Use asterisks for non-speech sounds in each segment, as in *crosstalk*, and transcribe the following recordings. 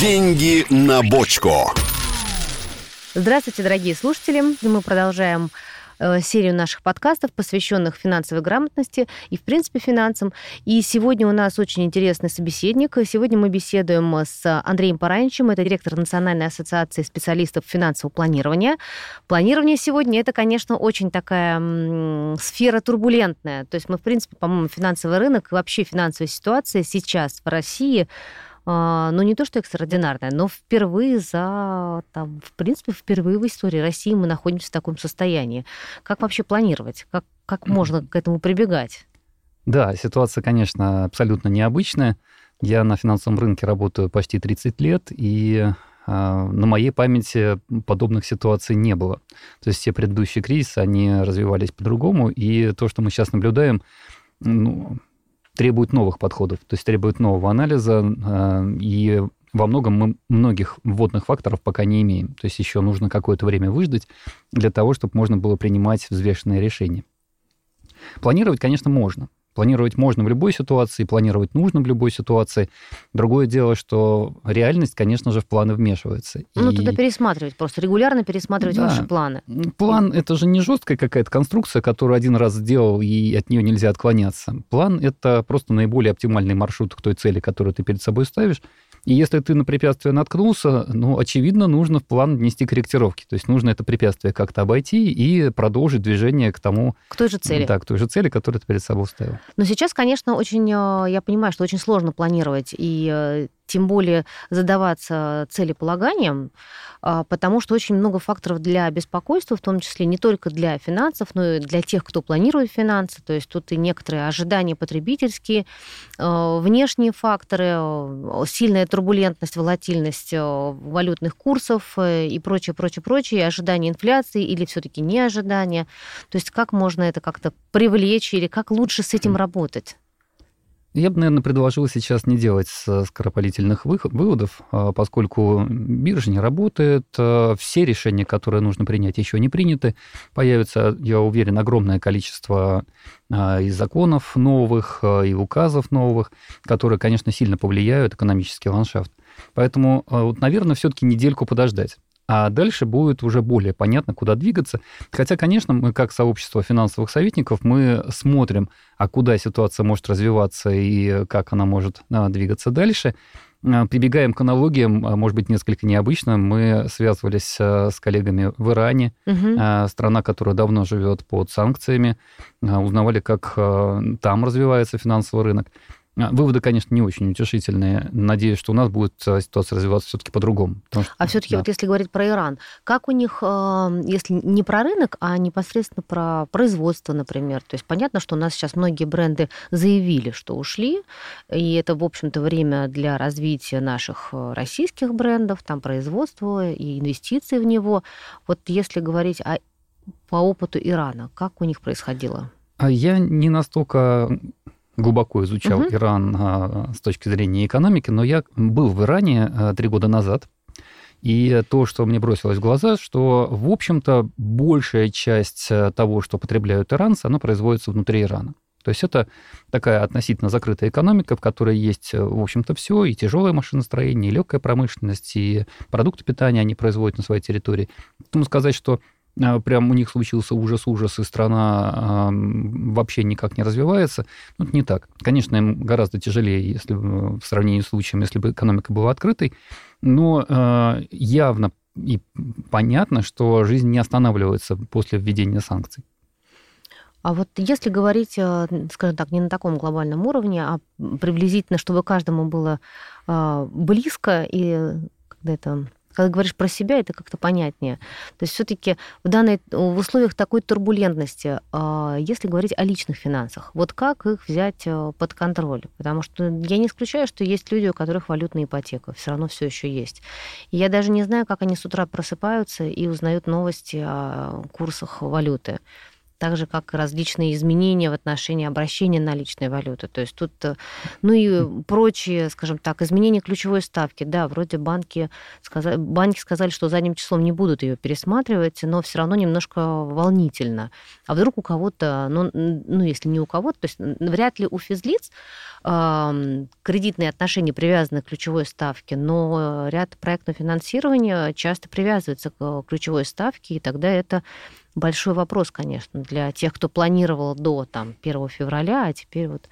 Деньги на бочку. Здравствуйте, дорогие слушатели. Мы продолжаем Э, серию наших подкастов, посвященных финансовой грамотности и, в принципе, финансам. И сегодня у нас очень интересный собеседник. Сегодня мы беседуем с Андреем Параничем, это директор Национальной ассоциации специалистов финансового планирования. Планирование сегодня это, конечно, очень такая сфера турбулентная. То есть мы, в принципе, по-моему, финансовый рынок и вообще финансовая ситуация сейчас в России ну, не то, что экстраординарная, но впервые за, там, в принципе, впервые в истории России мы находимся в таком состоянии. Как вообще планировать? Как, как можно к этому прибегать? Да, ситуация, конечно, абсолютно необычная. Я на финансовом рынке работаю почти 30 лет, и э, на моей памяти подобных ситуаций не было. То есть все предыдущие кризисы, они развивались по-другому, и то, что мы сейчас наблюдаем, ну, требует новых подходов, то есть требует нового анализа, а, и во многом мы многих вводных факторов пока не имеем. То есть еще нужно какое-то время выждать для того, чтобы можно было принимать взвешенные решения. Планировать, конечно, можно. Планировать можно в любой ситуации, планировать нужно в любой ситуации. Другое дело, что реальность, конечно же, в планы вмешивается. Ну, и... тогда пересматривать, просто регулярно пересматривать да. ваши планы. План — это же не жесткая какая-то конструкция, которую один раз сделал, и от нее нельзя отклоняться. План — это просто наиболее оптимальный маршрут к той цели, которую ты перед собой ставишь, и если ты на препятствие наткнулся, ну, очевидно, нужно в план внести корректировки. То есть нужно это препятствие как-то обойти и продолжить движение к тому... К той же цели. Да, к той же цели, которую ты перед собой ставил. Но сейчас, конечно, очень... Э, я понимаю, что очень сложно планировать и э, тем более задаваться целеполаганием, а, потому что очень много факторов для беспокойства, в том числе не только для финансов, но и для тех, кто планирует финансы. То есть тут и некоторые ожидания потребительские, а, внешние факторы, а, сильная турбулентность, волатильность валютных курсов э, и прочее, прочее, прочее, ожидания инфляции или все-таки не ожидания. То есть как можно это как-то привлечь или как лучше с этим работать? Я бы, наверное, предложил сейчас не делать скоропалительных выводов, а, поскольку биржа не работает, а, все решения, которые нужно принять, еще не приняты. Появится, я уверен, огромное количество а, и законов новых, и указов новых, которые, конечно, сильно повлияют экономический ландшафт. Поэтому, вот, наверное, все-таки недельку подождать а дальше будет уже более понятно, куда двигаться. Хотя, конечно, мы как сообщество финансовых советников, мы смотрим, а куда ситуация может развиваться и как она может а, двигаться дальше. А, прибегаем к аналогиям, а, может быть, несколько необычно. Мы связывались с коллегами в Иране, угу. страна, которая давно живет под санкциями, узнавали, как там развивается финансовый рынок. А, выводы, конечно, не очень утешительные. Надеюсь, что у нас будет ситуация развиваться все-таки по-другому. Что, а все-таки да. вот если говорить про Иран, как у них, э, если не про рынок, а непосредственно про производство, например, то есть понятно, что у нас сейчас многие бренды заявили, что ушли, и это, в общем-то, время для развития наших э, российских брендов, там производства и инвестиций в него. Вот если говорить о, по опыту Ирана, как у них происходило? А я не настолько глубоко изучал угу. Иран а, с точки зрения экономики, но я был в Иране а, три года назад, и то, что мне бросилось в глаза, что, в общем-то, большая часть а, того, что потребляют иранцы, оно производится внутри Ирана. То есть это такая относительно закрытая экономика, в которой есть, в общем-то, все, и тяжелое машиностроение, и легкая промышленность, и продукты питания они производят на своей территории. Поэтому сказать, что а, прям у них случился ужас-ужас, и страна вообще никак не развивается. Ну, это не так. Конечно, им гораздо тяжелее, если в сравнении с случаем, если бы экономика была открытой, но а, явно и понятно, что жизнь не останавливается после введения санкций. А вот если говорить, а, скажем так, не на таком глобальном уровне, а приблизительно, чтобы каждому было близко и когда это когда говоришь про себя, это как-то понятнее. То есть все-таки в данной в условиях такой турбулентности, а, если говорить о личных финансах, вот как их взять э, под контроль? Потому что я не исключаю, что есть люди, у которых валютная ипотека, все равно все еще есть. И я даже не знаю, как они с утра просыпаются и узнают новости о курсах валюты. Так же, как и различные изменения в отношении обращения наличной валюты. То есть тут, э, ну и прочие, скажем так, изменения ключевой ставки. Да, вроде банки сказали, банки сказали, что задним числом не будут ее пересматривать, но все равно немножко волнительно. А вдруг у кого-то, ну, ну если не у кого-то, то есть вряд ли у физлиц э, кредитные отношения привязаны к ключевой ставке, но ряд проектного финансирования часто привязывается к ключевой ставке, и тогда это большой вопрос, конечно, для тех, кто планировал до там, 1 февраля, а теперь вот...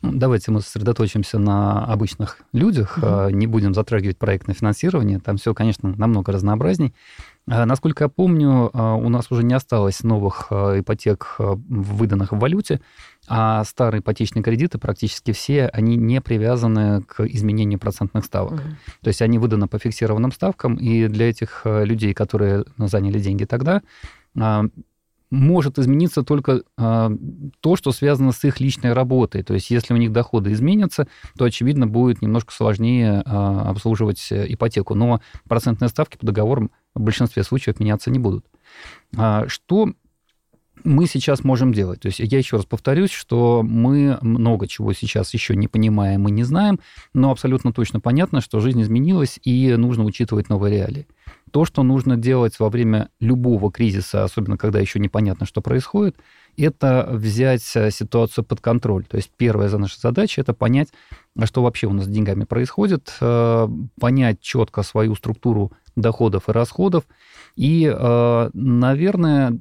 Ну, давайте мы сосредоточимся на обычных людях, угу. не будем затрагивать проектное финансирование, там все, конечно, намного разнообразней. А, насколько я помню, а, у нас уже не осталось новых ипотек, выданных в валюте, а старые ипотечные кредиты, практически все, они не привязаны к изменению процентных ставок. Угу. То есть они выданы по фиксированным ставкам, и для этих людей, которые заняли деньги тогда, может измениться только а, то, что связано с их личной работой. То есть, если у них доходы изменятся, то, очевидно, будет немножко сложнее а, обслуживать ипотеку. Но процентные ставки по договорам в большинстве случаев меняться не будут. Что мы сейчас можем делать. То есть я еще раз повторюсь, что мы много чего сейчас еще не понимаем и не знаем, но абсолютно точно понятно, что жизнь изменилась и нужно учитывать новые реалии. То, что нужно делать во время любого кризиса, особенно когда еще непонятно, что происходит, это взять э, ситуацию под контроль. То есть первая наша задача – это понять, а что вообще у нас с деньгами происходит, э, понять четко свою структуру доходов и расходов, и, э, наверное,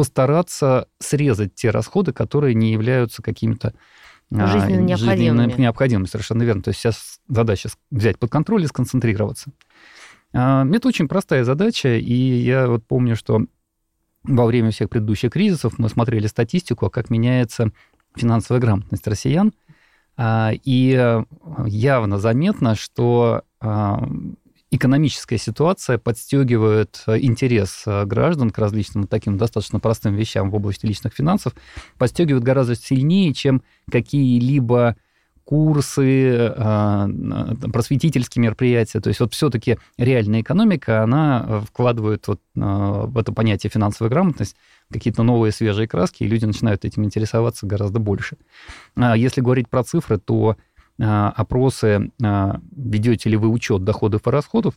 постараться срезать те расходы, которые не являются какими-то жизненно необходимыми. необходимыми. Совершенно верно. То есть сейчас задача взять под контроль и сконцентрироваться. А, это очень простая задача, и я вот помню, что во время всех предыдущих кризисов мы смотрели статистику, как меняется финансовая грамотность россиян, а, и явно заметно, что а, экономическая ситуация подстегивает интерес граждан к различным таким достаточно простым вещам в области личных финансов, подстегивает гораздо сильнее, чем какие-либо курсы, а, просветительские мероприятия. То есть вот все-таки реальная экономика, она вкладывает вот в это понятие финансовая грамотность какие-то новые свежие краски, и люди начинают этим интересоваться гораздо больше. А если говорить про цифры, то опросы, ведете ли вы учет доходов и расходов,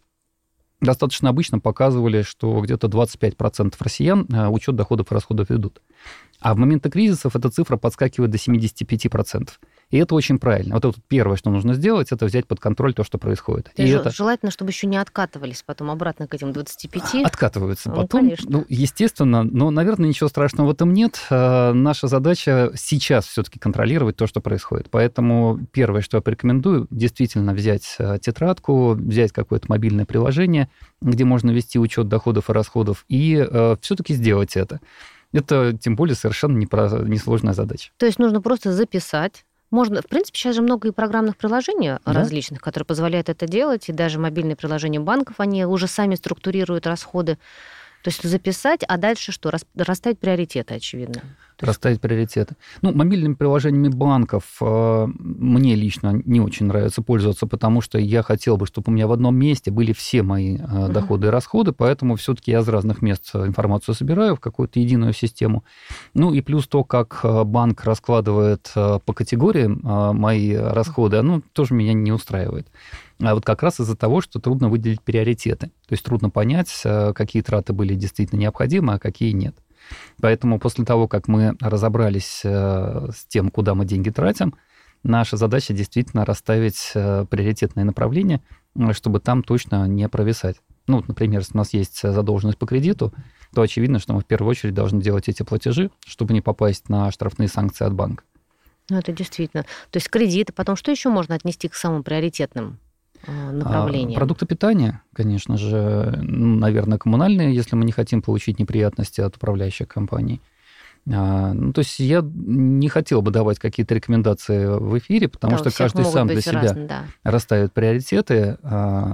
достаточно обычно показывали, что где-то 25% россиян учет доходов и расходов ведут. А в моменты кризисов эта цифра подскакивает до 75%. И это очень правильно. Вот это первое, что нужно сделать, это взять под контроль то, что происходит. И, и это... Желательно, чтобы еще не откатывались потом обратно к этим 25. Откатываются ну, потом. Конечно. Ну, естественно, но, наверное, ничего страшного в этом нет. А, наша задача сейчас все-таки контролировать то, что происходит. Поэтому первое, что я порекомендую, действительно взять а, тетрадку, взять какое-то мобильное приложение, где можно вести учет доходов и расходов, и э, все-таки сделать это. Это, тем более, совершенно несложная задача. То есть нужно просто записать можно, в принципе, сейчас же много и программных приложений да? различных, которые позволяют это делать, и даже мобильные приложения банков, они уже сами структурируют расходы. То есть записать, а дальше что? Расставить приоритеты, очевидно. Расставить приоритеты. Ну, мобильными приложениями банков э, мне лично не очень нравится пользоваться, потому что я хотел бы, чтобы у меня в одном месте были все мои э, доходы uh-huh. и расходы, поэтому все-таки я из разных мест информацию собираю в какую-то единую систему. Ну и плюс то, как э, банк раскладывает э, по категориям э, мои расходы, оно тоже меня не устраивает. А вот как раз из-за того, что трудно выделить приоритеты. То есть трудно понять, э, какие траты были действительно необходимы, а какие нет. Поэтому после того, как мы разобрались э, с тем, куда мы деньги тратим, наша задача действительно расставить э, приоритетные направления, чтобы там точно не провисать. Ну, например, если у нас есть задолженность по кредиту, то очевидно, что мы в первую очередь должны делать эти платежи, чтобы не попасть на штрафные санкции от банка. Ну, это действительно. То есть кредиты, потом что еще можно отнести к самым приоритетным? Э, направлениям? Продукты питания, конечно же, наверное, коммунальные, если мы не хотим получить неприятности от управляющих компаний. А, ну, то есть я не хотел бы давать какие-то рекомендации в эфире, потому да, что каждый сам для себя разные, да. расставит приоритеты, а,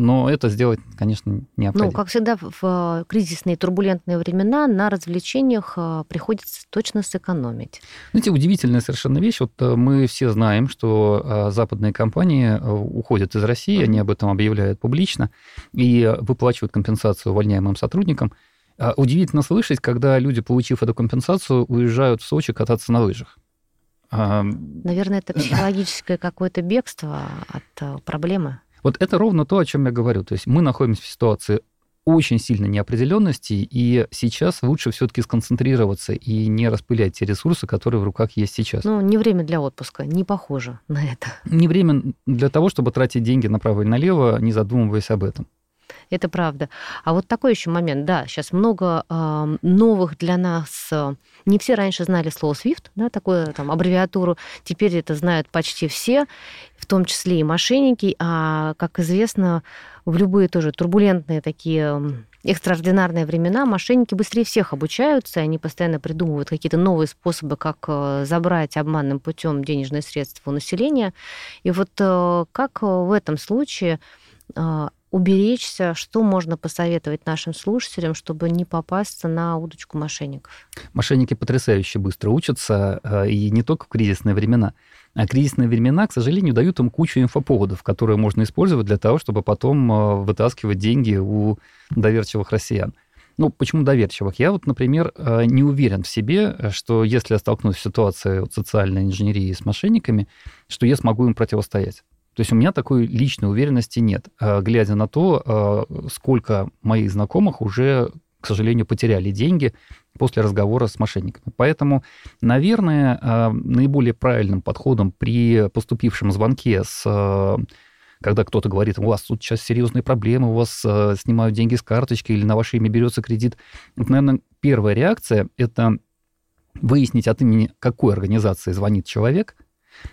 но это сделать, конечно, необходимо. Ну, как всегда, в кризисные турбулентные времена на развлечениях а, приходится точно сэкономить. Знаете, удивительная совершенно вещь. Вот э, мы все знаем, что западные компании э, уходят из России, они об этом объявляют публично и выплачивают компенсацию увольняемым сотрудникам. А удивительно слышать, когда люди, получив эту компенсацию, уезжают в Сочи кататься на лыжах. Наверное, это психологическое какое-то бегство от э, проблемы. Вот это ровно то, о чем я говорю. То есть мы находимся в ситуации очень сильной неопределенности, и сейчас лучше все-таки сконцентрироваться и не распылять те ресурсы, которые в руках есть сейчас. Ну, не время для отпуска, не похоже на это. Не время для того, чтобы тратить деньги направо и налево, не задумываясь об этом. Это правда. А вот такой еще момент, да, сейчас много э, новых для нас. Э, не все раньше знали слово SWIFT, да, такую там аббревиатуру. Теперь это знают почти все, в том числе и мошенники. А как известно, в любые тоже турбулентные такие экстраординарные времена мошенники быстрее всех обучаются, они постоянно придумывают какие-то новые способы, как э, забрать обманным путем денежные средства у населения. И вот э, как в этом случае уберечься, что можно посоветовать нашим слушателям, чтобы не попасться на удочку мошенников? Мошенники потрясающе быстро учатся, э, и не только в кризисные времена. А кризисные времена, к сожалению, дают им кучу инфоповодов, которые можно использовать для того, чтобы потом э, вытаскивать деньги у доверчивых россиян. Ну, почему доверчивых? Я вот, например, э, не уверен в себе, что если я столкнусь с ситуацией социальной инженерии с мошенниками, что я смогу им противостоять. То есть у меня такой личной уверенности нет, а, глядя на то, а, сколько моих знакомых уже, к сожалению, потеряли деньги после разговора с мошенниками. Поэтому, наверное, а, наиболее правильным подходом при поступившем звонке с когда кто-то говорит, у вас тут сейчас серьезные проблемы, у вас э, снимают деньги с карточки или на ваше имя берется кредит. Вот, наверное, первая реакция – это выяснить от имени какой организации звонит человек –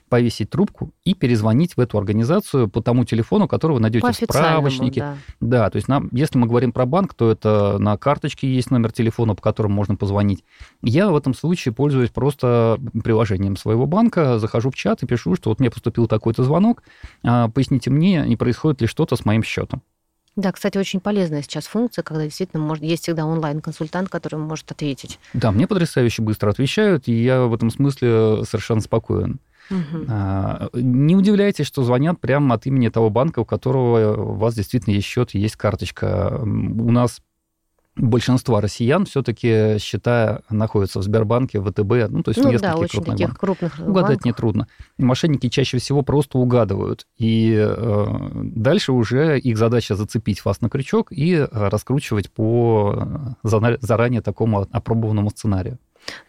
повесить трубку и перезвонить в эту организацию по тому телефону, который вы найдете в справочнике. Да. да, то есть нам, если мы говорим про банк, то это на карточке есть номер телефона, по которому можно позвонить. Я в этом случае пользуюсь просто приложением своего банка, захожу в чат и пишу, что вот мне поступил такой-то звонок, а, поясните мне, не происходит ли что-то с моим счетом. Да, кстати, очень полезная сейчас функция, когда действительно может, есть всегда онлайн-консультант, который может ответить. Да, мне потрясающе быстро отвечают, и я в этом смысле совершенно спокоен. Угу. Не удивляйтесь, что звонят прямо от имени того банка, у которого у вас действительно есть счет, есть карточка. У нас большинство россиян все-таки счета находятся в Сбербанке, ВТБ, ну, то есть ну, в нескольких да, очень крупных таких крупных Угадать банках. нетрудно. Мошенники чаще всего просто угадывают. И э, дальше уже их задача зацепить вас на крючок и э, раскручивать по э, заранее такому опробованному сценарию.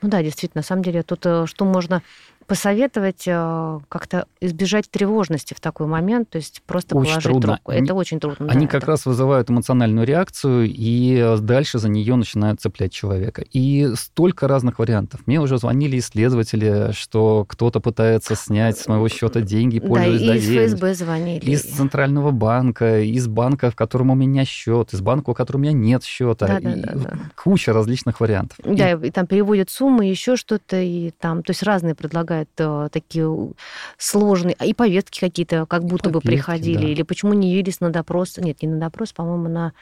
Ну да, действительно, на самом деле тут э, что можно посоветовать э, как-то избежать тревожности в такой момент, то есть просто очень положить трудно. трубку. Это очень трудно. Они да, как это... раз вызывают эмоциональную реакцию, и дальше за нее начинают цеплять человека. И столько разных вариантов. Мне уже звонили исследователи, что кто-то пытается снять с моего счета деньги, пользуясь Да, и из доверием. ФСБ звонили. Из Центрального банка, из банка, в котором у меня счет, из банка, у которого у меня нет счета. Да, да, да, да. Куча различных вариантов. Да, и... и там переводят суммы, еще что-то, и там, то есть разные предлагают э, такие сложные, и повестки какие-то как будто Повестки, бы приходили, да. или почему не явились на допрос, нет, не на допрос, по-моему, на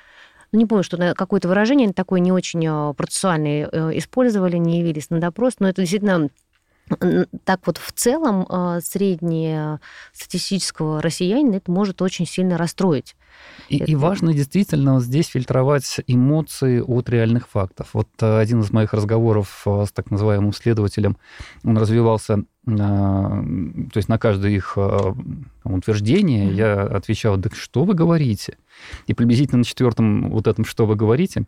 ну, не помню, что на какое-то выражение такое не очень э, процессуальное э, использовали, не явились на допрос, но это действительно так вот в целом э, среднестатистического россиянина это может очень сильно расстроить. И, и важно действительно вот здесь фильтровать эмоции от реальных фактов. Вот э, один из моих разговоров э, с так называемым следователем, он развивался, то есть на каждое их утверждение я отвечал, да что вы говорите? И приблизительно на четвертом вот этом, что вы говорите,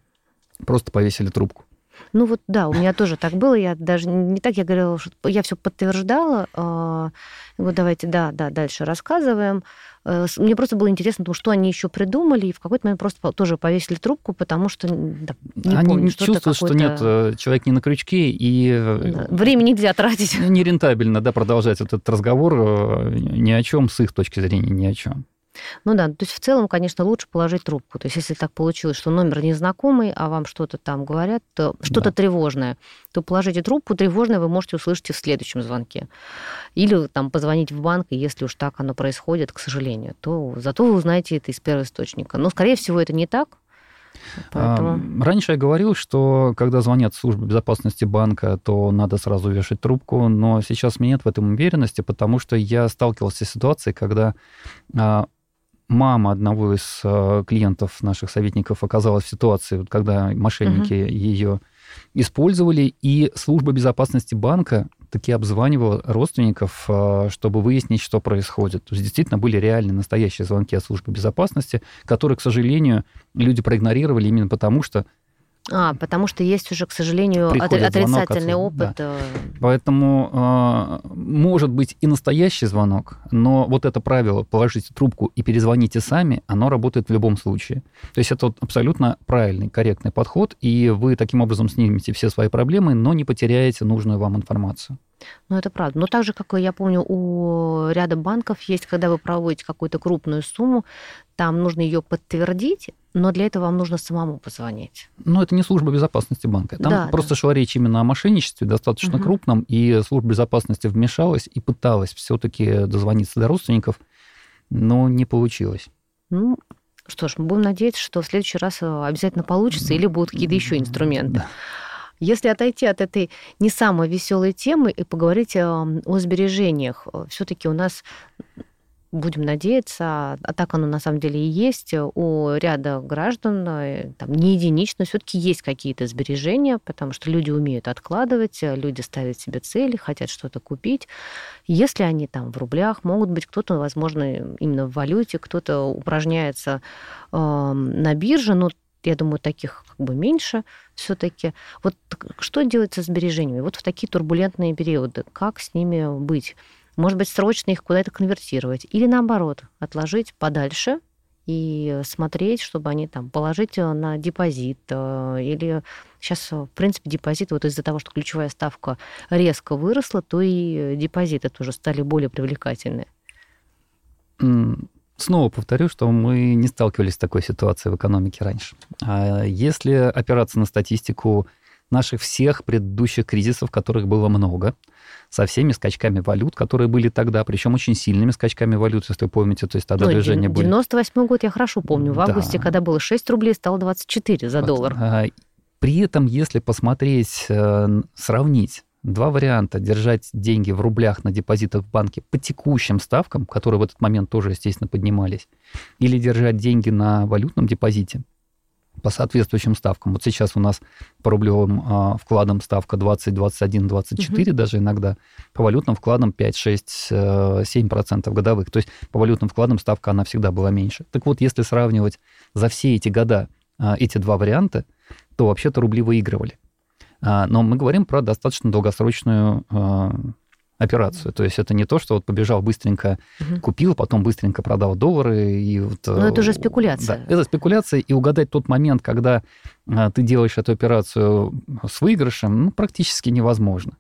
просто повесили трубку. Ну вот да, у меня тоже так было. Я даже не так, я говорила, что я все подтверждала. э, Вот давайте, да, да, дальше рассказываем. Э, Мне просто было интересно, ну, что они еще придумали, и в какой-то момент просто тоже повесили трубку, потому что да, не Они помню, что-то чувствуют, что нет, э, человек не на крючке, и э, Да, Время нельзя тратить. нерентабельно да, продолжать этот разговор ни о чем, с их точки зрения, ни о чем. Ну да, то есть в целом, конечно, лучше положить трубку. То есть если так получилось, что номер незнакомый, а вам что-то там говорят, то что-то Да. тревожное, то положите трубку, тревожное вы можете услышать и в следующем звонке. Или там позвонить в банк, и если уж так оно происходит, к сожалению, то зато вы узнаете это из первого источника. Но, скорее всего, это не так. Поэтому... Раньше я говорил, что когда звонят в службу безопасности банка, то надо сразу вешать трубку, но сейчас у меня нет в этом уверенности, потому что я сталкивался с ситуацией, когда а, мама одного из э, клиентов наших советников оказалась в ситуации, когда мошенники угу. ее использовали, и служба безопасности банка таки обзванивала родственников, э, чтобы выяснить, что происходит. То есть действительно были реальные настоящие звонки от службы безопасности, которые, к сожалению, люди проигнорировали именно потому, что а, потому что есть уже, к сожалению, Приходит отрицательный опыт. Да. Э. Поэтому э, может быть и настоящий звонок, но вот это правило положите трубку и перезвоните сами, оно работает в любом случае. То есть это вот абсолютно правильный, корректный подход, и вы таким образом снимете все свои проблемы, но не потеряете нужную вам информацию. Ну, это правда. Но так же, как я помню, у ряда банков есть, когда вы проводите какую-то крупную сумму, там нужно ее подтвердить, но для этого вам нужно самому позвонить. Ну, это не служба безопасности банка. Там да, просто да. шла речь именно о мошенничестве достаточно угу. крупном, и служба безопасности вмешалась и пыталась все-таки дозвониться до родственников, но не получилось. Ну, что ж, мы будем надеяться, что в следующий раз э, обязательно получится, или будут какие-то еще инструменты. Да. Если отойти от этой не самой веселой темы и поговорить о, о сбережениях, э, все-таки у нас будем надеяться, а так оно на самом деле и есть, у ряда граждан, э, там, не единично, все-таки есть какие-то сбережения, потому что люди умеют откладывать, люди ставят себе цели, хотят что-то купить. Если они там в рублях, могут быть кто-то, возможно, именно в валюте, кто-то упражняется э, на бирже, но я думаю, таких как бы меньше все-таки. Вот что делать со сбережениями? Вот в такие турбулентные периоды, как с ними быть? Может быть, срочно их куда-то конвертировать. Или наоборот, отложить подальше и смотреть, чтобы они там положить э, на депозит. Э, или сейчас, в принципе, депозит, вот из-за того, что ключевая ставка резко выросла, то и депозиты тоже стали более привлекательны. Снова повторю, что мы не сталкивались с такой ситуацией в экономике раньше. А если опираться на статистику наших всех предыдущих кризисов, которых было много, со всеми скачками валют, которые были тогда, причем очень сильными скачками валют, если вы помните, то есть тогда ну, движение были... 98 год я хорошо помню, в августе, да. когда было 6 рублей, стало 24 за доллар. А, при этом, если посмотреть, э, сравнить два варианта. Держать деньги в рублях на депозитах в банке по текущим ставкам, которые в этот момент тоже, естественно, поднимались, или держать деньги на валютном депозите, по соответствующим ставкам. Вот сейчас у нас по рублевым а, вкладам ставка 20, 21, 24 угу. даже иногда, по валютным вкладам 5, 6, 7 процентов годовых. То есть по валютным вкладам ставка она всегда была меньше. Так вот, если сравнивать за все эти года а, эти два варианта, то вообще-то рубли выигрывали. А, но мы говорим про достаточно долгосрочную а, операцию. То есть это не то, что вот побежал быстренько угу. купил, потом быстренько продал доллары. И вот, Но это уже спекуляция. Да, это спекуляция, и угадать тот момент, когда а, ты делаешь эту операцию с выигрышем, ну, практически невозможно.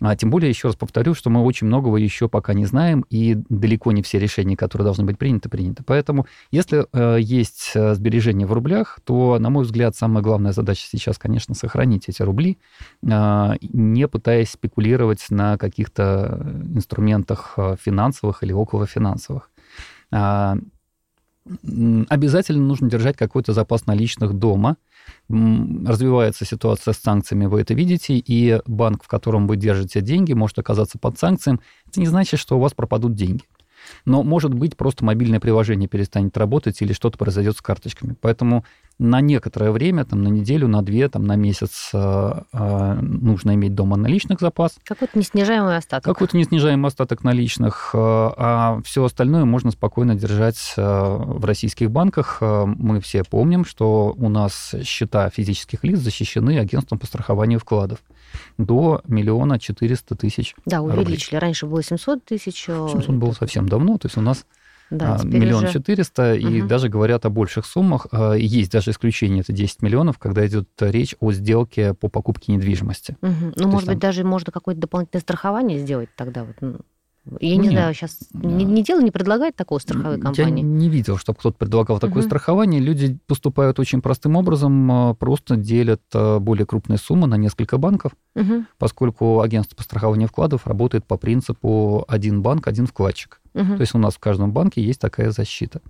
А тем более, еще раз повторю, что мы очень многого еще пока не знаем, и далеко не все решения, которые должны быть приняты, приняты. Поэтому, если э, есть э, сбережения в рублях, то, на мой взгляд, самая главная задача сейчас, конечно, сохранить эти рубли, э, не пытаясь спекулировать на каких-то инструментах э, финансовых или околофинансовых. А, обязательно нужно держать какой-то запас наличных дома, развивается ситуация с санкциями, вы это видите, и банк, в котором вы держите деньги, может оказаться под санкциями. Это не значит, что у вас пропадут деньги. Но, может быть, просто мобильное приложение перестанет работать или что-то произойдет с карточками. Поэтому на некоторое время, там, на неделю, на две, там, на месяц э, э, нужно иметь дома наличных запас. Какой-то неснижаемый остаток. Какой-то неснижаемый остаток наличных. Э, а все остальное можно спокойно держать э, в российских банках. Э, мы все помним, что у нас счета физических лиц защищены агентством по страхованию вкладов до миллиона четыреста тысяч Да, увеличили. Рублей. Раньше было 700 тысяч. 700 было совсем давно. То есть у нас да, а, миллион четыреста, угу. и даже говорят о больших суммах. А, есть даже исключение, это 10 миллионов, когда идет речь о сделке по покупке недвижимости. Угу. Ну, может быть, там... даже можно какое-то дополнительное страхование сделать тогда вот. Я ну, не нет. знаю, сейчас не, не дело не предлагает такого страховой компании. Я не видел, чтобы кто-то предлагал такое угу. страхование. Люди поступают очень простым образом, а, просто делят более крупные суммы на несколько банков, угу. поскольку агентство по страхованию вкладов работает по принципу один банк, один вкладчик. Угу. То есть у нас в каждом банке есть такая защита.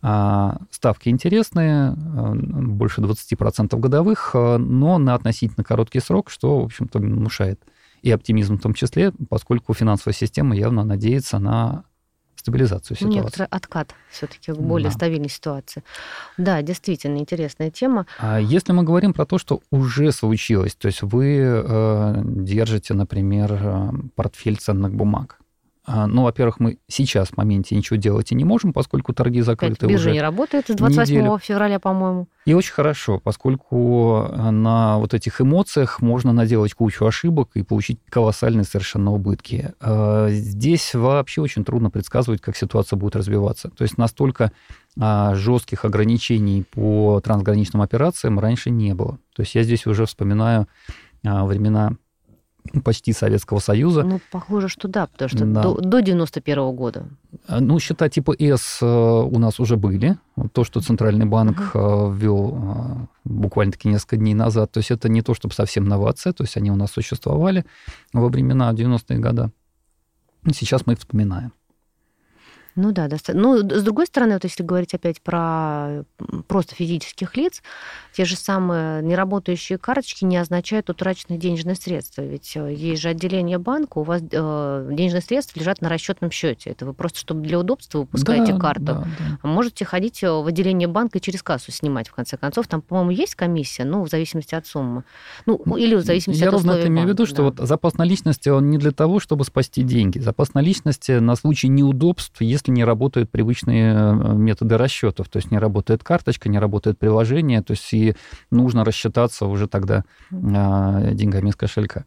А, ставки интересные, а, больше 20% годовых, а, но на относительно короткий срок, что, в общем-то, внушает и оптимизм в том числе, поскольку финансовая система явно надеется на стабилизацию ситуации. некоторый откат все-таки к более Да. стабильной ситуации. Да, действительно интересная тема. А если мы говорим про то, что уже случилось, то есть вы э, держите, например, э, портфель ценных бумаг. А, Ну, во-первых, мы сейчас в моменте ничего делать и не можем, поскольку торги Опять закрыты биржа уже. не работает с 28 неделю. февраля, по-моему. И очень хорошо, поскольку э, на вот этих эмоциях можно наделать кучу ошибок и получить колоссальные совершенно убытки. Э, Здесь вообще очень трудно предсказывать, как ситуация будет развиваться. То есть настолько а, жестких ограничений по трансграничным операциям раньше не было. То есть я здесь уже вспоминаю а, времена почти Советского Союза. Ну, похоже, что да, потому что Да. до, до 91 года. А, Ну, счета типа С э, у нас уже были. То, что Центральный банк э, ввел э, буквально-таки несколько дней назад. То есть это не то, чтобы совсем новация. То есть они у нас существовали во времена 90-е годы. Сейчас мы их вспоминаем. Ну да, доста- Ну, с другой стороны, вот если говорить опять про просто физических лиц, те же самые неработающие карточки не означают утраченные денежные средства. Ведь э, есть же отделение банка, у вас э, денежные средства лежат на расчетном счете. Это вы просто, чтобы для удобства выпускаете Да, карту. да, да. Можете ходить э, в отделение банка и через кассу снимать, в конце концов. Там, по-моему, есть комиссия, ну, в зависимости от суммы. Ну, или в зависимости Я от ровно условий это имею в виду, что да. вот запас наличности, он не для того, чтобы спасти деньги. Запас наличности на случай неудобств, если не работают привычные э, методы расчетов. То есть не работает карточка, не работает приложение, то есть и нужно рассчитаться уже тогда а, деньгами из кошелька.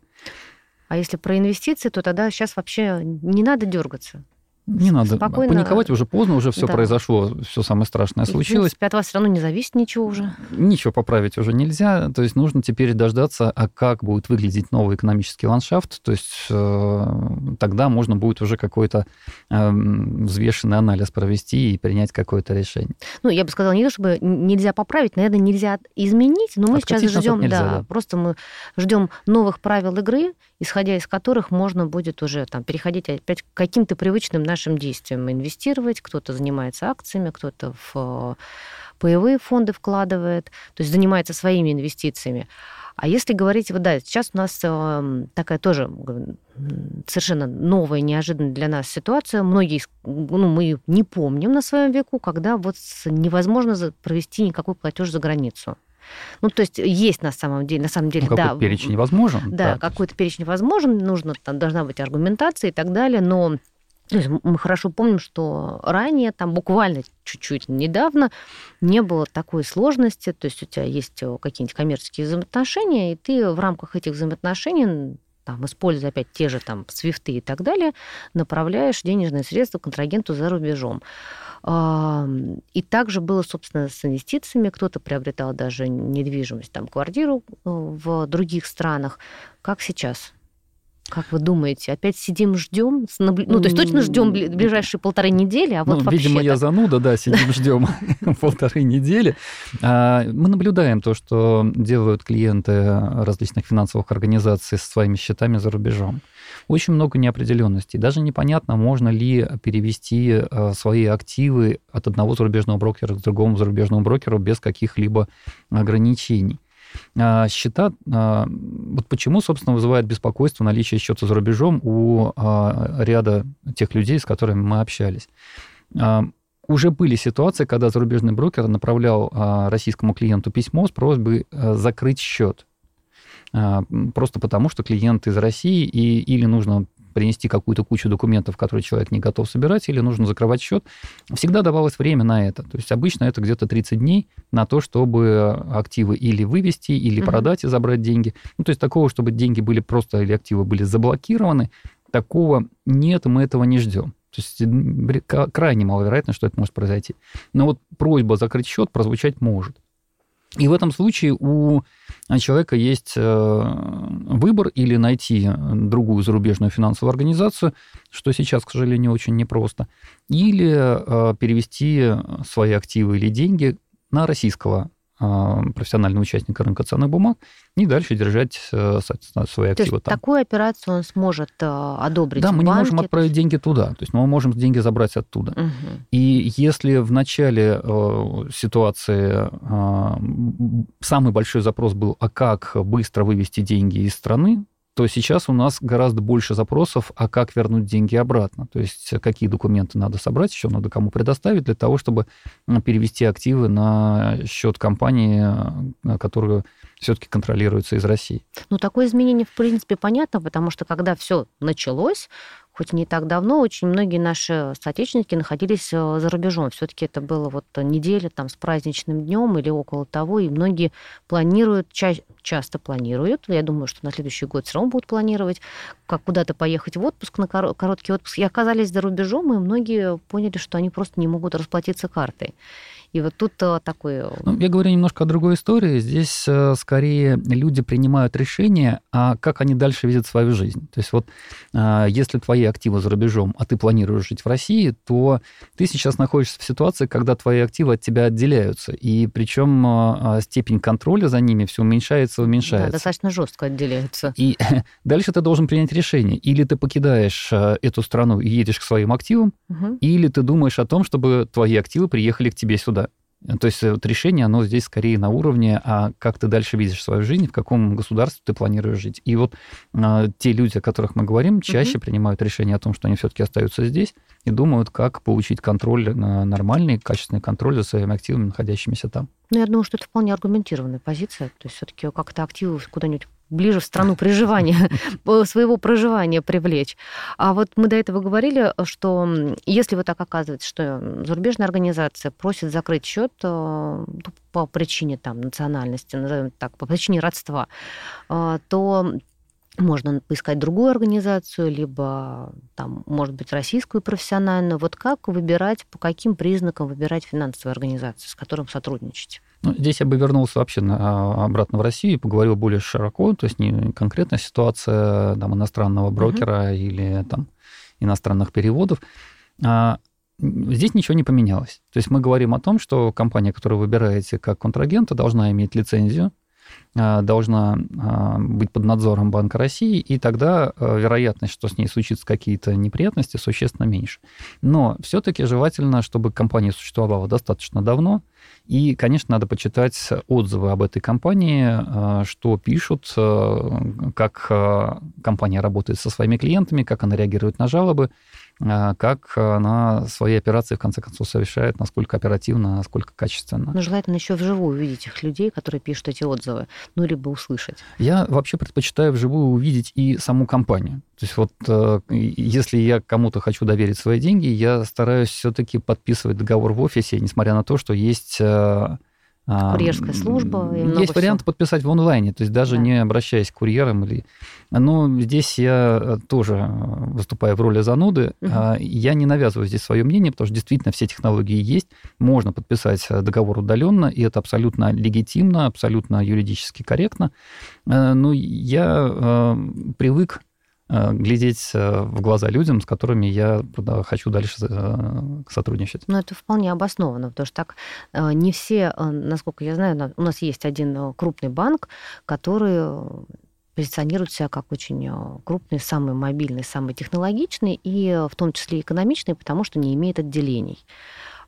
А если про инвестиции, то тогда сейчас вообще не надо дергаться. Не надо Спокойно. паниковать, уже поздно, уже все Да. произошло, все самое страшное И, в случилось. принципе, от вас все равно не зависит ничего уже. Ничего поправить уже нельзя, то есть нужно теперь дождаться, а как будет выглядеть новый экономический ландшафт, то есть э, тогда можно будет уже какой-то э, взвешенный анализ провести и принять какое-то решение. Ну, я бы сказала, не то чтобы нельзя поправить, наверное, нельзя изменить, но мы Откатить сейчас ждем, нельзя, да, да. просто мы ждем новых правил игры, исходя из которых можно будет уже там переходить опять к каким-то привычным нашим действиям, инвестировать, кто-то занимается акциями, кто-то в э, паевые фонды вкладывает, то есть занимается своими инвестициями. А если говорить, вот да, сейчас у нас э, такая тоже совершенно новая, неожиданная для нас ситуация. Многие, ну, мы не помним на своем веку, когда вот невозможно провести никакой платеж за границу. Ну, то есть есть на самом деле, на самом деле, Ну, да, какой перечень возможен. да, то какой-то перечень возможен, нужно, там должна быть аргументация и так далее, но есть мы хорошо помним, что ранее, там буквально чуть-чуть недавно, не было такой сложности, то есть у тебя есть э, какие-нибудь коммерческие взаимоотношения, и ты в рамках этих взаимоотношений там, используя опять те же там свифты и так далее, направляешь денежные средства контрагенту за рубежом. И также было, собственно, с инвестициями. Кто-то приобретал даже недвижимость, там, квартиру э, в других странах. Как сейчас? Как вы думаете, опять сидим, ждем? Ну, то есть точно ждем бли- ближайшие полторы недели, а вот ну, вообще видимо, я зануда, да, сидим, *laughs* ждем *laughs* полторы недели. А, Мы наблюдаем то, что делают клиенты различных финансовых организаций со своими счетами за рубежом. Очень много неопределенностей. Даже непонятно, можно ли перевести а, свои активы от одного зарубежного брокера к другому зарубежному брокеру без каких-либо ограничений. А, Счета, а, вот почему, собственно, вызывает беспокойство наличие счета за рубежом у а, ряда тех людей, с которыми мы общались. Уже были ситуации, когда зарубежный брокер направлял российскому клиенту письмо с просьбой закрыть счет. Просто потому, что клиент из России, и, или нужно принести какую-то кучу документов, которые человек не готов собирать, или нужно закрывать счет. Всегда давалось время на это. То есть обычно это где-то 30 дней на то, чтобы активы или вывести, или Мгм. продать и забрать деньги. Ну, то есть такого, чтобы деньги были просто, или активы были заблокированы, такого нет, мы этого не ждем. То есть крайне маловероятно, что это может произойти. Но вот просьба закрыть счет прозвучать может. И в этом случае у человека есть э, выбор или найти другую зарубежную финансовую организацию, что сейчас, к сожалению, очень непросто, или э, перевести свои активы или деньги на российского э, профессионального участника рынка ценных бумаг и дальше держать э, соответственно, свои То активы есть там. такую операцию он сможет э, одобрить Да, мы не можем банке. отправить деньги туда, то есть мы можем деньги забрать оттуда. Мгм. И если в начале э, ситуации самый большой запрос был, а как быстро вывести деньги из страны, то сейчас у нас гораздо больше запросов, а как вернуть деньги обратно. То есть какие документы надо собрать, еще надо кому предоставить для того, чтобы перевести активы на счет компании, которую все-таки контролируется из России. Ну, такое изменение, в принципе, понятно, потому что когда все началось, хоть не так давно, очень многие наши соотечественники находились э, за рубежом. Все-таки это было вот неделя там с праздничным днем или около того, и многие планируют, ча- часто планируют, я думаю, что на следующий год все равно будут планировать, как куда-то поехать в отпуск, на короткий отпуск, и оказались за рубежом, и многие поняли, что они просто не могут расплатиться картой. И вот тут э, такой... Э, ну, я говорю немножко о другой истории. Здесь скорее люди принимают решение, а как они дальше видят свою жизнь. То есть вот если твои активы за рубежом, а ты планируешь жить в России, то ты сейчас находишься в ситуации, когда твои активы от тебя отделяются. И причем степень контроля за ними все уменьшается, уменьшается. Да, достаточно жестко отделяются. И *laughs* дальше ты должен принять решение. Или ты покидаешь эту страну и едешь к своим активам, угу. или ты думаешь о том, чтобы твои активы приехали к тебе сюда. То есть вот решение, оно здесь скорее на уровне, а как ты дальше видишь свою жизнь, в каком государстве ты планируешь жить. И вот а, те люди, о которых мы говорим, чаще угу. принимают решение о том, что они все-таки остаются здесь и думают, как получить контроль, нормальный, качественный контроль за своими активами, находящимися там. Ну, я думаю, что это вполне аргументированная позиция. То есть все-таки как-то активы куда-нибудь ближе в страну проживания, *laughs* своего проживания привлечь. А вот мы до этого говорили, что если вот так оказывается, что зарубежная организация просит закрыть счет э, ну, по причине там национальности, назовем так, по причине родства, э, то можно поискать другую организацию, либо там, может быть, российскую профессиональную. Вот как выбирать, по каким признакам выбирать финансовую организацию, с которым сотрудничать? Ну, здесь я бы вернулся вообще на, а, обратно в Россию и поговорил более широко, то есть не конкретная ситуация там, иностранного брокера uh-huh. или там, иностранных переводов. А, здесь ничего не поменялось. То есть мы говорим о том, что компания, которую вы выбираете как контрагента, должна иметь лицензию, должна а, быть под надзором Банка России, и тогда а, вероятность, что с ней случится какие-то неприятности, существенно меньше. Но все-таки желательно, чтобы компания существовала достаточно давно, и, конечно, надо почитать отзывы об этой компании, что пишут, как компания работает со своими клиентами, как она реагирует на жалобы, как она свои операции, в конце концов, совершает, насколько оперативно, насколько качественно. Ну, желательно еще вживую увидеть их людей, которые пишут эти отзывы, ну, либо услышать. Я вообще предпочитаю вживую увидеть и саму компанию. То есть вот э, если я кому-то хочу доверить свои деньги, я стараюсь все-таки подписывать договор в офисе, несмотря на то, что есть э, Курьерская служба. И есть вариант подписать в онлайне, то есть даже да. не обращаясь к курьерам. Или... Но здесь я э, тоже э, выступаю в роли зануды. Угу. Я не навязываю здесь свое мнение, потому что действительно все технологии есть. Можно подписать э, договор удаленно, и это абсолютно легитимно, абсолютно юридически корректно. Но я привык глядеть э, в глаза людям, с которыми я хочу дальше э, сотрудничать. Ну, это вполне обоснованно, потому что так не все, насколько я знаю, у нас есть один крупный банк, который позиционирует себя как очень крупный, самый мобильный, самый технологичный и в том числе экономичный, потому что не имеет отделений.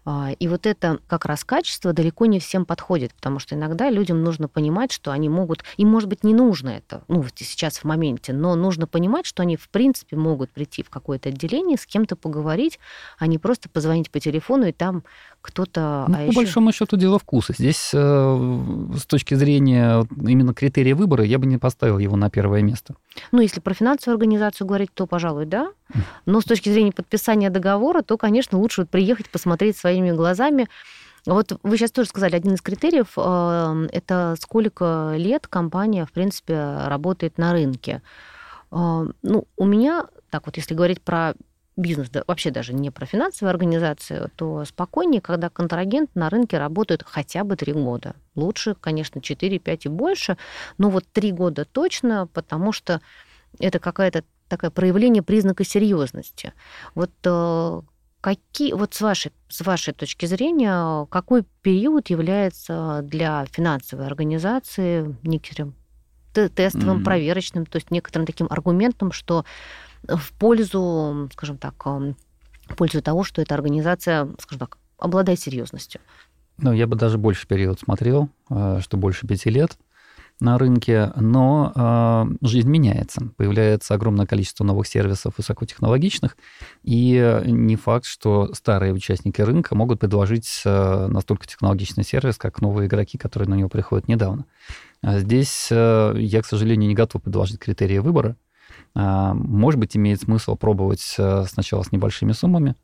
А, и вот это как раз качество далеко не всем подходит, потому что иногда людям нужно понимать, что они могут, им может быть не нужно это, ну, сейчас в моменте, но нужно понимать, что они в принципе могут прийти в какое-то отделение, с кем-то поговорить, а не просто позвонить по телефону и там кто-то... Ну, а по еще... большому счету дело вкуса. Здесь э, с точки зрения именно критерия выбора я бы не поставил его на первое место. Ну, если про финансовую организацию говорить, то, пожалуй, да. Но с точки зрения подписания договора, то, конечно, лучше вот приехать, посмотреть своими глазами. Вот вы сейчас тоже сказали, один из критериев э, это сколько лет компания, в принципе, работает на рынке. Э, ну, у меня, так вот, если говорить про бизнес, да, вообще даже не про финансовую организацию, то спокойнее, когда контрагент на рынке работает хотя бы три года. Лучше, конечно, 4, 5 и больше, но вот три года точно, потому что это какая-то такое проявление признака серьезности. Вот э, какие, вот с вашей, с вашей точки зрения, какой период является для финансовой организации некоторым тестовым, mm-hmm. проверочным, то есть некоторым таким аргументом, что в пользу, скажем так, в пользу того, что эта организация, скажем так, обладает серьезностью. Ну, я бы даже больше период смотрел, э, что больше пяти лет. На рынке, но э, жизнь меняется. Появляется огромное количество новых сервисов высокотехнологичных, и не факт, что старые участники рынка могут предложить э, настолько технологичный сервис, как новые игроки, которые на него приходят недавно. А здесь э, я, к сожалению, не готов предложить критерии выбора. Э, может быть, имеет смысл пробовать э, сначала с небольшими суммами,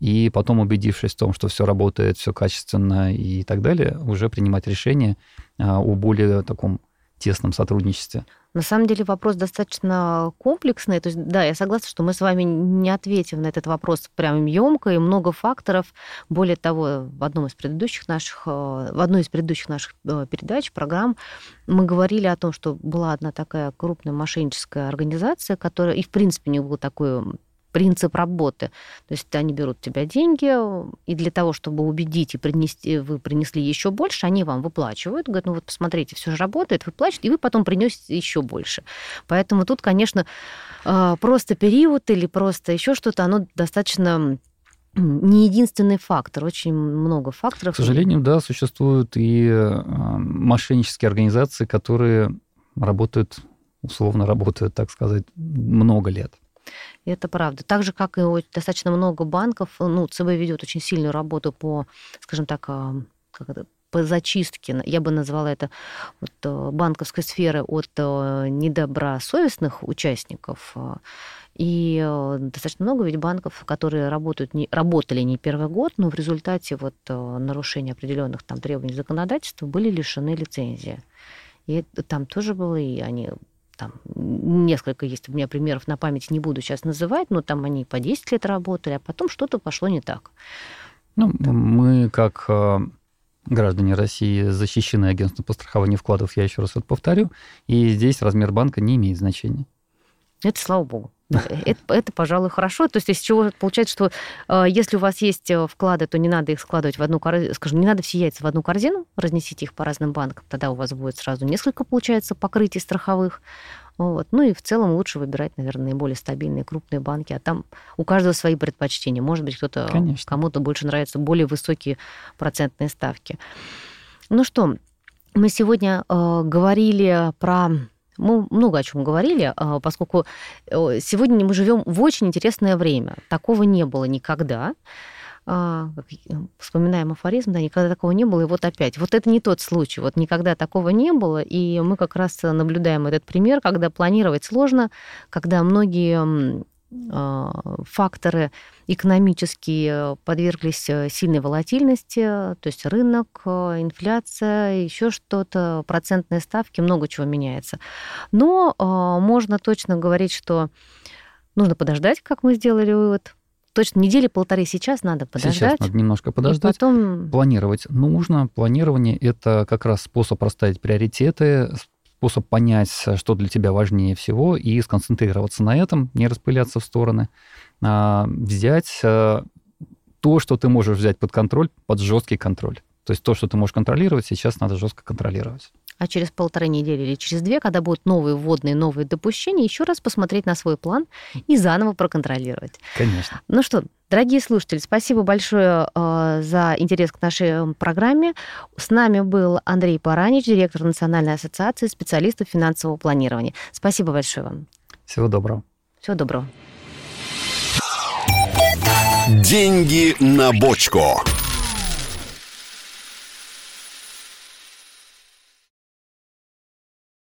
и потом, убедившись в том, что все работает, все качественно и так далее, уже принимать решение о более таком тесном сотрудничестве. На самом деле вопрос достаточно комплексный. То есть, да, я согласна, что мы с вами не ответим на этот вопрос прям емко и много факторов. Более того, в одном из предыдущих наших, э, в одной из предыдущих наших э, передач, программ, мы говорили о том, что была одна такая крупная мошенническая организация, которая, и в принципе не было такой принцип работы. То есть они берут у тебя деньги, и для того, чтобы убедить и принести, вы принесли еще больше, они вам выплачивают, говорят, ну вот посмотрите, все же работает, выплачивают, и вы потом принесете еще больше. Поэтому тут, конечно, а, просто период или просто еще что-то, оно достаточно не единственный фактор, очень много факторов. К сожалению, да, существуют и а, мошеннические организации, которые работают, условно работают, так сказать, много лет. И это правда. Так же, как и достаточно много банков, ну, ЦБ ведет очень сильную работу по, скажем так, как это, по зачистке, я бы назвала это вот, э, банковской сферы от э, недобросовестных участников. И э, достаточно много ведь банков, которые работают, не, работали не первый год, но в результате вот нарушения определенных там требований законодательства были лишены лицензии. И там тоже было, и они там несколько есть у меня примеров на память, не буду сейчас называть, но там они по 10 лет работали, а потом что-то пошло не так. Ну, мы как э, граждане России защищены агентством по страхованию вкладов, я еще раз это повторю, и здесь размер банка не имеет значения. Это слава богу. Это, это, пожалуй, хорошо. То есть из чего получается, что э, если у вас есть э, вклады, то не надо их складывать в одну корзину, скажем, не надо все яйца в одну корзину, разнесите их по разным банкам, тогда у вас будет сразу несколько, получается, покрытий страховых. Вот. Ну и в целом лучше выбирать, наверное, наиболее стабильные крупные банки, а там у каждого свои предпочтения. Может быть, кто-то кому-то больше нравятся более высокие процентные ставки. Ну что, мы сегодня э, говорили про мы много о чем говорили, а, поскольку э, сегодня мы живем в очень интересное время. Такого не было никогда. А, вспоминаем афоризм, да, никогда такого не было, и вот опять. Вот это не тот случай, вот никогда такого не было, и мы как раз наблюдаем этот пример, когда планировать сложно, когда многие факторы экономические подверглись э, сильной волатильности, то есть рынок, э, инфляция, еще что-то, процентные ставки, много чего меняется. Но а, можно точно говорить, что нужно подождать, как мы сделали вывод, точно недели полторы сейчас надо подождать. Сейчас надо немножко подождать. потом... Планировать нужно. Планирование – это как раз способ расставить приоритеты, способ понять, что для тебя важнее всего, и сконцентрироваться на этом, не распыляться в стороны, а взять э, то, что ты можешь взять под контроль, под жесткий контроль. То есть то, что ты можешь контролировать, сейчас надо жестко контролировать а через полторы недели или через две, когда будут новые вводные, новые допущения, еще раз посмотреть на свой план и заново проконтролировать. Конечно. Ну что, Дорогие слушатели, спасибо большое э, за интерес к нашей программе. С нами был Андрей Паранич, директор Национальной ассоциации специалистов финансового планирования. Спасибо большое вам. Всего доброго. Всего доброго. Деньги на бочку.